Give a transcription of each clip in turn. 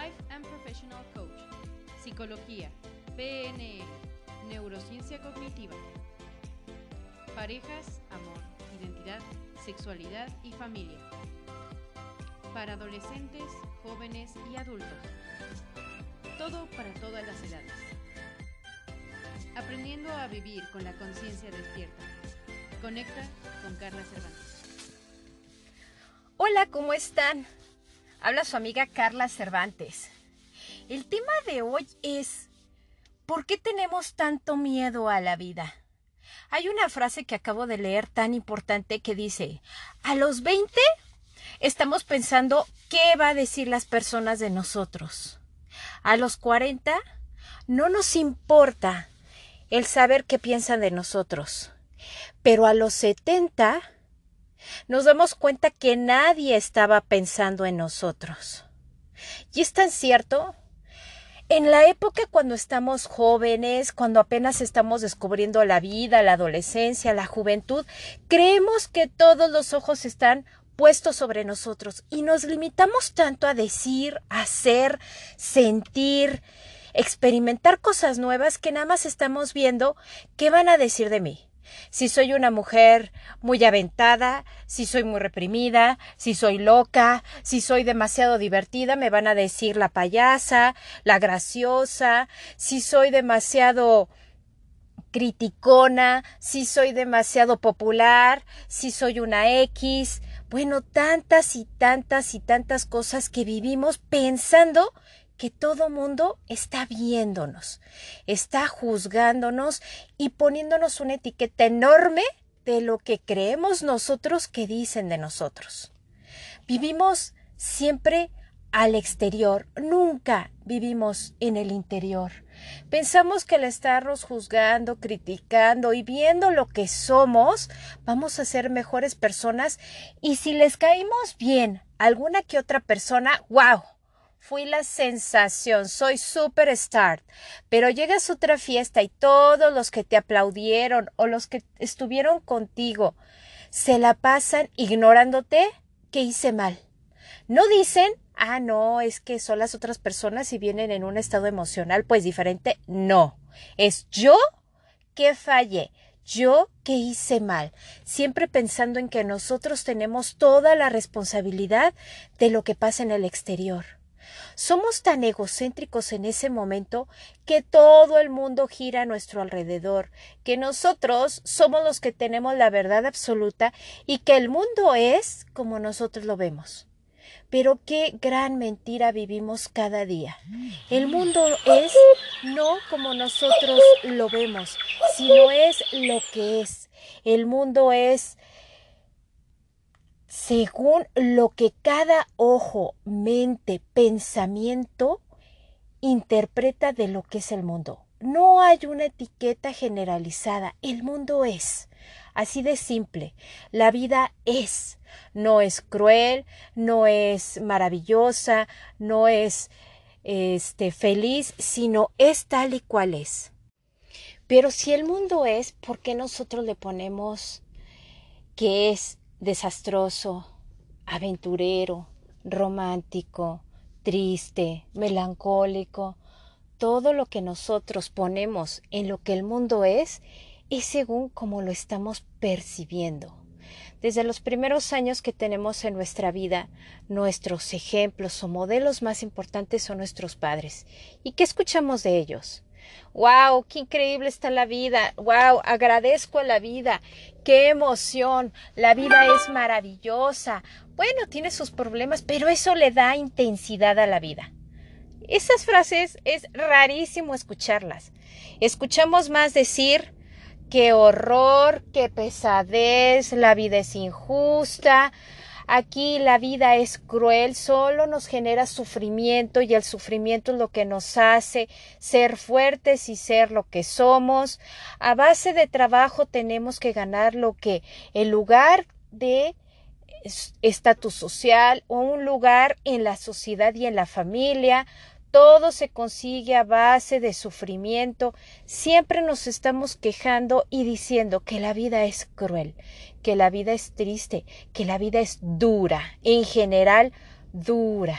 Life and Professional Coach, Psicología, PNL, Neurociencia Cognitiva, Parejas, Amor, Identidad, Sexualidad y Familia. Para adolescentes, jóvenes y adultos. Todo para todas las edades. Aprendiendo a vivir con la conciencia despierta. Conecta con Carla Cervantes. Hola, ¿cómo están? Habla su amiga Carla Cervantes. El tema de hoy es ¿por qué tenemos tanto miedo a la vida? Hay una frase que acabo de leer tan importante que dice, a los 20 estamos pensando qué va a decir las personas de nosotros. A los 40 no nos importa el saber qué piensan de nosotros. Pero a los 70 nos damos cuenta que nadie estaba pensando en nosotros. Y es tan cierto. En la época cuando estamos jóvenes, cuando apenas estamos descubriendo la vida, la adolescencia, la juventud, creemos que todos los ojos están puestos sobre nosotros y nos limitamos tanto a decir, hacer, sentir, experimentar cosas nuevas que nada más estamos viendo qué van a decir de mí si soy una mujer muy aventada, si soy muy reprimida, si soy loca, si soy demasiado divertida, me van a decir la payasa, la graciosa, si soy demasiado criticona, si soy demasiado popular, si soy una X, bueno, tantas y tantas y tantas cosas que vivimos pensando que todo mundo está viéndonos, está juzgándonos y poniéndonos una etiqueta enorme de lo que creemos nosotros que dicen de nosotros. Vivimos siempre al exterior, nunca vivimos en el interior. Pensamos que al estarnos juzgando, criticando y viendo lo que somos, vamos a ser mejores personas y si les caímos bien a alguna que otra persona, wow, Fui la sensación, soy superstar. Pero llegas a otra fiesta y todos los que te aplaudieron o los que estuvieron contigo se la pasan ignorándote que hice mal. No dicen, ah, no, es que son las otras personas y vienen en un estado emocional pues diferente. No, es yo que fallé. Yo que hice mal, siempre pensando en que nosotros tenemos toda la responsabilidad de lo que pasa en el exterior. Somos tan egocéntricos en ese momento que todo el mundo gira a nuestro alrededor, que nosotros somos los que tenemos la verdad absoluta y que el mundo es como nosotros lo vemos. Pero qué gran mentira vivimos cada día. El mundo es no como nosotros lo vemos, sino es lo que es. El mundo es según lo que cada ojo, mente, pensamiento interpreta de lo que es el mundo. No hay una etiqueta generalizada, el mundo es. Así de simple, la vida es. No es cruel, no es maravillosa, no es este feliz, sino es tal y cual es. Pero si el mundo es, ¿por qué nosotros le ponemos que es desastroso, aventurero, romántico, triste, melancólico, todo lo que nosotros ponemos en lo que el mundo es es según como lo estamos percibiendo. Desde los primeros años que tenemos en nuestra vida, nuestros ejemplos o modelos más importantes son nuestros padres. ¿Y qué escuchamos de ellos? ¡Wow! ¡Qué increíble está la vida! ¡Wow! Agradezco a la vida. ¡Qué emoción! La vida es maravillosa. Bueno, tiene sus problemas, pero eso le da intensidad a la vida. Esas frases es rarísimo escucharlas. Escuchamos más decir qué horror, qué pesadez, la vida es injusta, Aquí la vida es cruel, solo nos genera sufrimiento y el sufrimiento es lo que nos hace ser fuertes y ser lo que somos. A base de trabajo tenemos que ganar lo que el lugar de estatus social o un lugar en la sociedad y en la familia, todo se consigue a base de sufrimiento. Siempre nos estamos quejando y diciendo que la vida es cruel, que la vida es triste, que la vida es dura. En general, dura.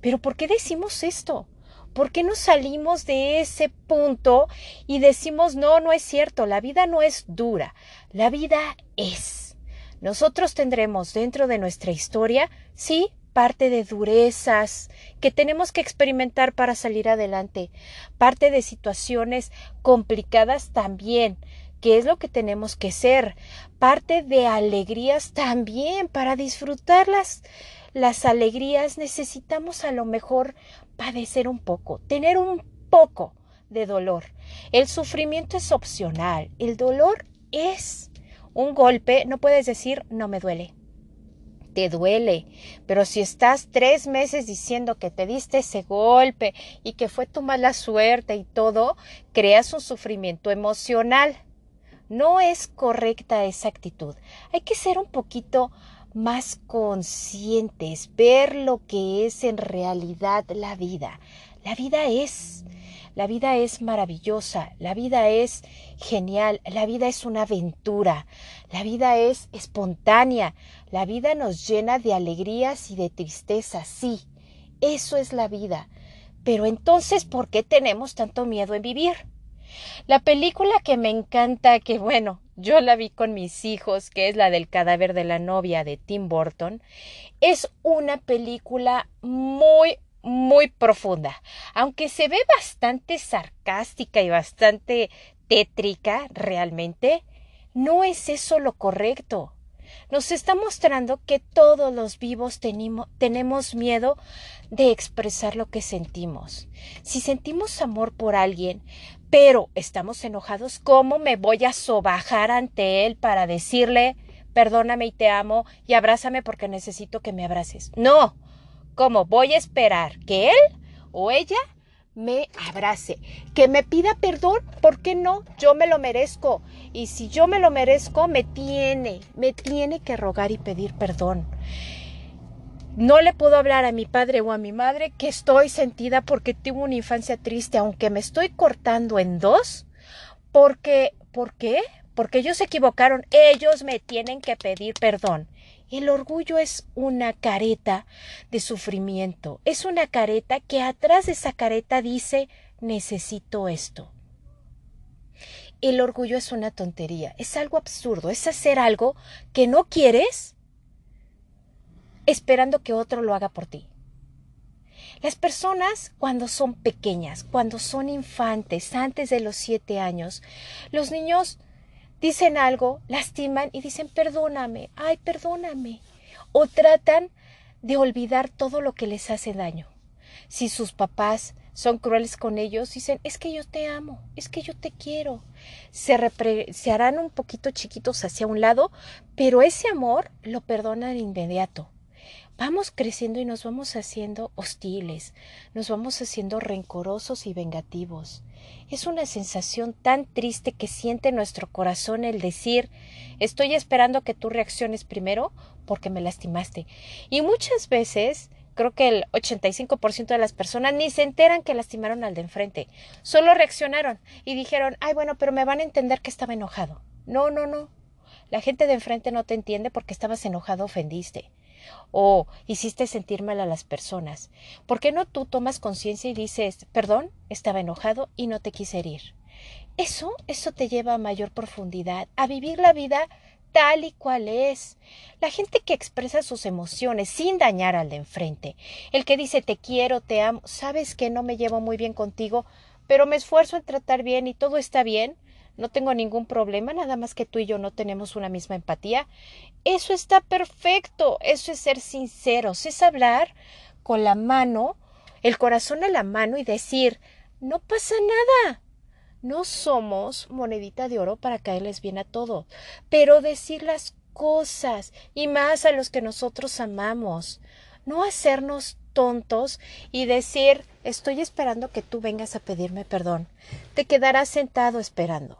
Pero ¿por qué decimos esto? ¿Por qué no salimos de ese punto y decimos, no, no es cierto, la vida no es dura, la vida es. Nosotros tendremos dentro de nuestra historia, sí, parte de durezas que tenemos que experimentar para salir adelante, parte de situaciones complicadas también, que es lo que tenemos que ser, parte de alegrías también para disfrutarlas. Las alegrías necesitamos a lo mejor padecer un poco, tener un poco de dolor. El sufrimiento es opcional, el dolor es un golpe, no puedes decir no me duele te duele. Pero si estás tres meses diciendo que te diste ese golpe y que fue tu mala suerte y todo, creas un sufrimiento emocional. No es correcta esa actitud. Hay que ser un poquito más conscientes, ver lo que es en realidad la vida. La vida es la vida es maravillosa, la vida es genial, la vida es una aventura, la vida es espontánea, la vida nos llena de alegrías y de tristezas, sí, eso es la vida. Pero entonces, ¿por qué tenemos tanto miedo en vivir? La película que me encanta, que bueno, yo la vi con mis hijos, que es la del cadáver de la novia de Tim Burton, es una película muy, muy profunda. Aunque se ve bastante sarcástica y bastante tétrica realmente, no es eso lo correcto. Nos está mostrando que todos los vivos tenemos miedo de expresar lo que sentimos. Si sentimos amor por alguien, pero estamos enojados, ¿cómo me voy a sobajar ante él para decirle perdóname y te amo y abrázame porque necesito que me abraces? No, ¿Cómo voy a esperar que él o ella me abrace, que me pida perdón, ¿por qué no? Yo me lo merezco. Y si yo me lo merezco, me tiene, me tiene que rogar y pedir perdón. No le puedo hablar a mi padre o a mi madre que estoy sentida porque tuve una infancia triste, aunque me estoy cortando en dos, porque, ¿por qué? Porque ellos se equivocaron, ellos me tienen que pedir perdón. El orgullo es una careta de sufrimiento, es una careta que atrás de esa careta dice necesito esto. El orgullo es una tontería, es algo absurdo, es hacer algo que no quieres esperando que otro lo haga por ti. Las personas cuando son pequeñas, cuando son infantes, antes de los siete años, los niños dicen algo, lastiman y dicen perdóname, ay, perdóname. O tratan de olvidar todo lo que les hace daño. Si sus papás son crueles con ellos, dicen es que yo te amo, es que yo te quiero. Se, harán un poquito chiquitos hacia un lado, pero ese amor lo perdonan inmediato vamos creciendo y nos vamos haciendo hostiles, nos vamos haciendo rencorosos y vengativos. Es una sensación tan triste que siente nuestro corazón el decir estoy esperando que tú reacciones primero porque me lastimaste. Y muchas veces creo que el 85% de las personas ni se enteran que lastimaron al de enfrente. Solo reaccionaron y dijeron, ay, bueno, pero me van a entender que estaba enojado. No, no, no. La gente de enfrente no te entiende porque estabas enojado, ofendiste o hiciste sentir mal a las personas. ¿Por qué no tú tomas conciencia y dices, perdón, estaba enojado y no te quise herir? Eso, eso te lleva a mayor profundidad, a vivir la vida tal y cual es. La gente que expresa sus emociones sin dañar al de enfrente, el que dice te quiero, te amo, sabes que no me llevo muy bien contigo, pero me esfuerzo en tratar bien y todo está bien, no tengo ningún problema, nada más que tú y yo no tenemos una misma empatía. Eso está perfecto, eso es ser sinceros, es hablar con la mano, el corazón a la mano y decir, no pasa nada. No somos monedita de oro para caerles bien a todos, pero decir las cosas y más a los que nosotros amamos. No hacernos tontos y decir estoy esperando que tú vengas a pedirme perdón. Te quedarás sentado esperando.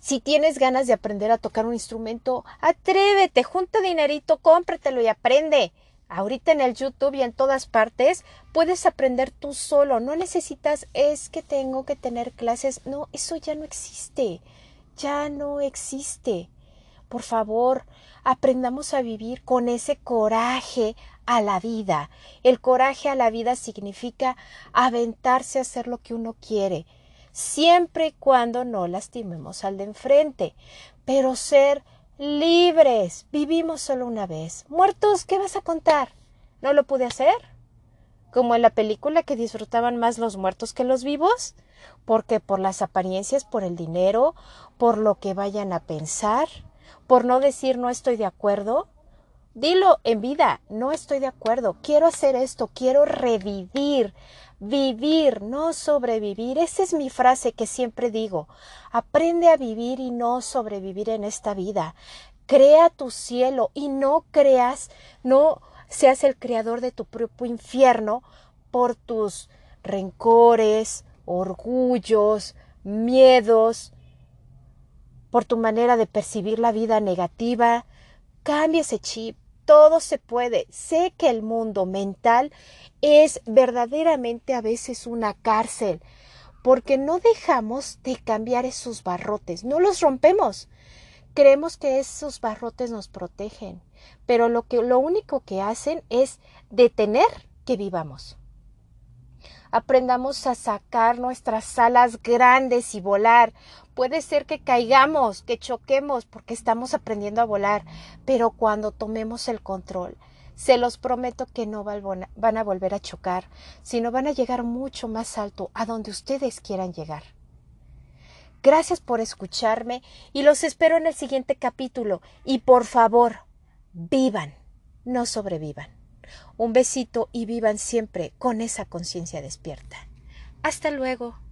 Si tienes ganas de aprender a tocar un instrumento, atrévete, junta dinerito, cómpratelo y aprende. Ahorita en el YouTube y en todas partes puedes aprender tú solo. No necesitas es que tengo que tener clases. No, eso ya no existe. Ya no existe. Por favor, aprendamos a vivir con ese coraje a la vida. El coraje a la vida significa aventarse a hacer lo que uno quiere, siempre y cuando no lastimemos al de enfrente, pero ser libres. Vivimos solo una vez. Muertos, ¿qué vas a contar? ¿No lo pude hacer? Como en la película que disfrutaban más los muertos que los vivos, porque por las apariencias, por el dinero, por lo que vayan a pensar, por no decir no estoy de acuerdo, Dilo en vida, no estoy de acuerdo, quiero hacer esto, quiero revivir, vivir, no sobrevivir. Esa es mi frase que siempre digo. Aprende a vivir y no sobrevivir en esta vida. Crea tu cielo y no creas, no seas el creador de tu propio infierno por tus rencores, orgullos, miedos, por tu manera de percibir la vida negativa. Cambia ese chip, todo se puede. Sé que el mundo mental es verdaderamente a veces una cárcel, porque no dejamos de cambiar esos barrotes, no los rompemos. Creemos que esos barrotes nos protegen, pero lo, que, lo único que hacen es detener que vivamos aprendamos a sacar nuestras alas grandes y volar. Puede ser que caigamos, que choquemos, porque estamos aprendiendo a volar, pero cuando tomemos el control, se los prometo que no van a volver a chocar, sino van a llegar mucho más alto a donde ustedes quieran llegar. Gracias por escucharme y los espero en el siguiente capítulo. Y por favor, vivan, no sobrevivan. Un besito y vivan siempre con esa conciencia despierta. Hasta luego.